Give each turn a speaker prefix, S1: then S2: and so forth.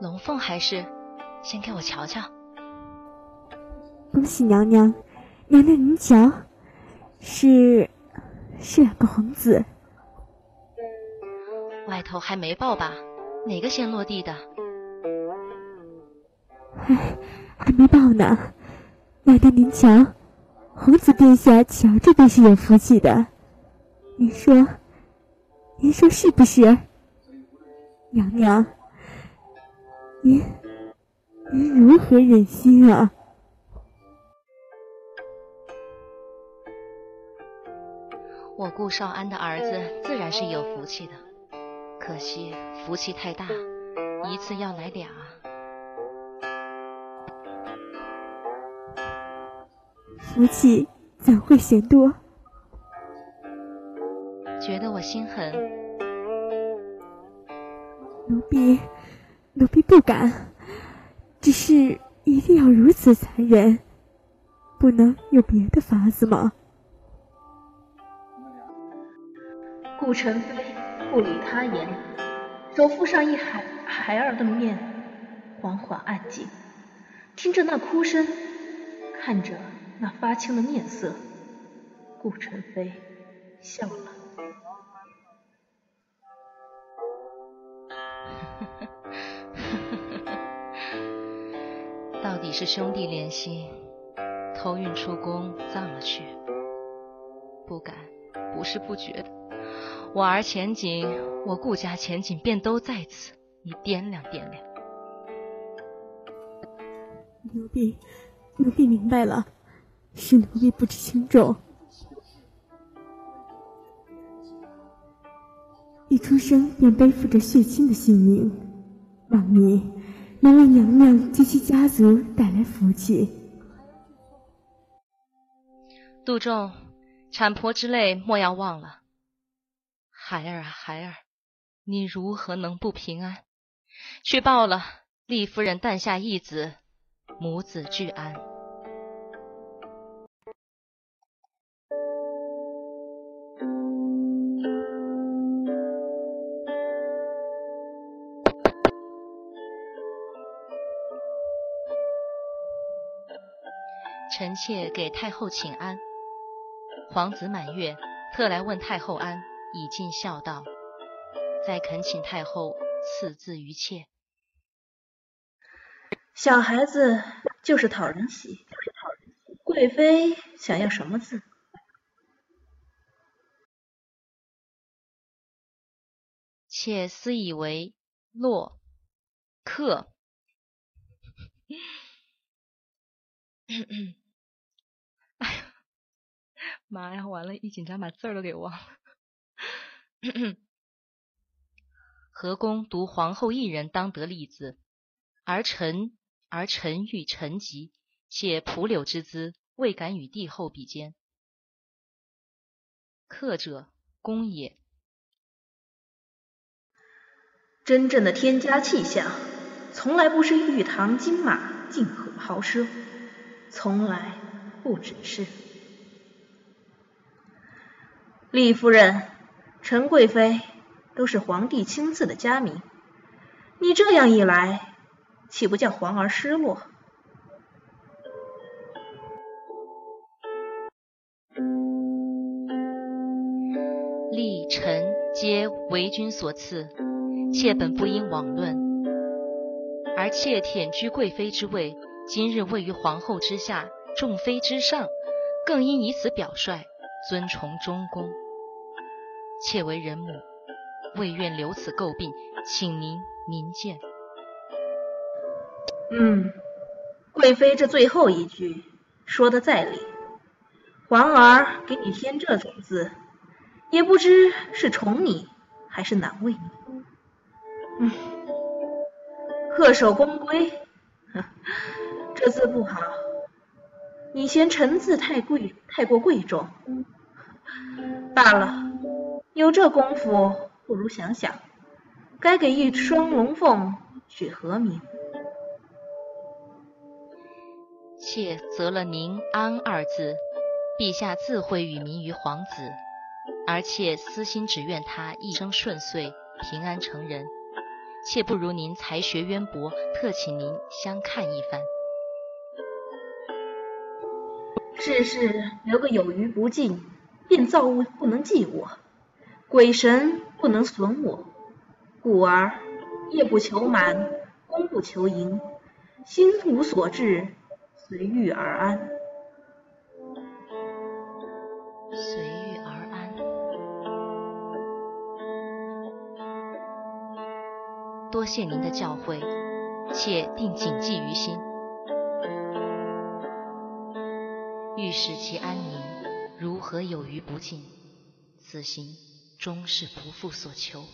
S1: 龙凤还是？先给我瞧瞧。
S2: 恭喜娘娘，娘娘您瞧，是是两个皇子。
S1: 外头还没报吧？哪个先落地的？
S2: 还还没报呢。娘娘您瞧，皇子殿下瞧着便是有福气的。您说，您说是不是？娘娘，您您如何忍心啊？
S1: 我顾少安的儿子自然是有福气的，可惜福气太大，一次要来俩。
S2: 福气怎会嫌多？
S1: 觉得我心狠？
S2: 奴婢，奴婢不敢。只是一定要如此残忍，不能有别的法子吗？
S3: 顾晨飞不理他言，手覆上一孩孩儿的面，缓缓安静，听着那哭声，看着那发青的面色，顾晨飞笑了。
S1: 到底是兄弟连心，偷运出宫葬了去。不敢，不是不觉。我儿前景，我顾家前景便都在此，你掂量掂量。
S2: 奴婢，奴婢明白了，是奴婢不知轻重。一出生便背负着血亲的性命，望你能为娘娘及其家族带来福气。
S1: 杜仲，产婆之泪莫要忘了。孩儿啊，孩儿，你如何能不平安？去报了，丽夫人诞下一子，母子俱安。臣妾给太后请安。皇子满月，特来问太后安。以尽孝道，再恳请太后赐字于妾。
S3: 小孩子就是讨人喜，贵妃想要什么字？
S1: 妾私以为洛克。妈呀！完了，一紧张把字儿都给忘了。何公独皇后一人当得立子，而臣而臣欲臣疾，且蒲柳之姿，未敢与帝后比肩。客者，公也。
S3: 真正的天家气象，从来不是玉堂金马、静和豪奢，从来不只是李夫人。陈贵妃都是皇帝亲赐的佳名，你这样一来，岂不叫皇儿失落？
S1: 立臣皆为君所赐，妾本不应枉论。而妾忝居贵妃之位，今日位于皇后之下，众妃之上，更应以此表率，尊崇中宫。妾为人母，未愿留此诟病，请您明鉴。
S3: 嗯，贵妃这最后一句说的在理，皇儿给你添这种字，也不知是宠你还是难为你。嗯，恪守宫规，这字不好，你嫌臣字太贵，太过贵重，罢了。有这功夫，不如想想，该给一双龙凤取何名？
S1: 妾择了“宁安”二字，陛下自会与民于皇子，而妾私心只愿他一生顺遂，平安成人。妾不如您才学渊博，特请您相看一番。
S3: 世事留个有余不尽，便造物不能济我，鬼神不能损我，故而夜不求满，功不求盈，心无所至，随遇而安。
S1: 随遇而安，多谢您的教诲，且定谨记于心。欲使其安宁，如何有余不尽？此行终是不负所求。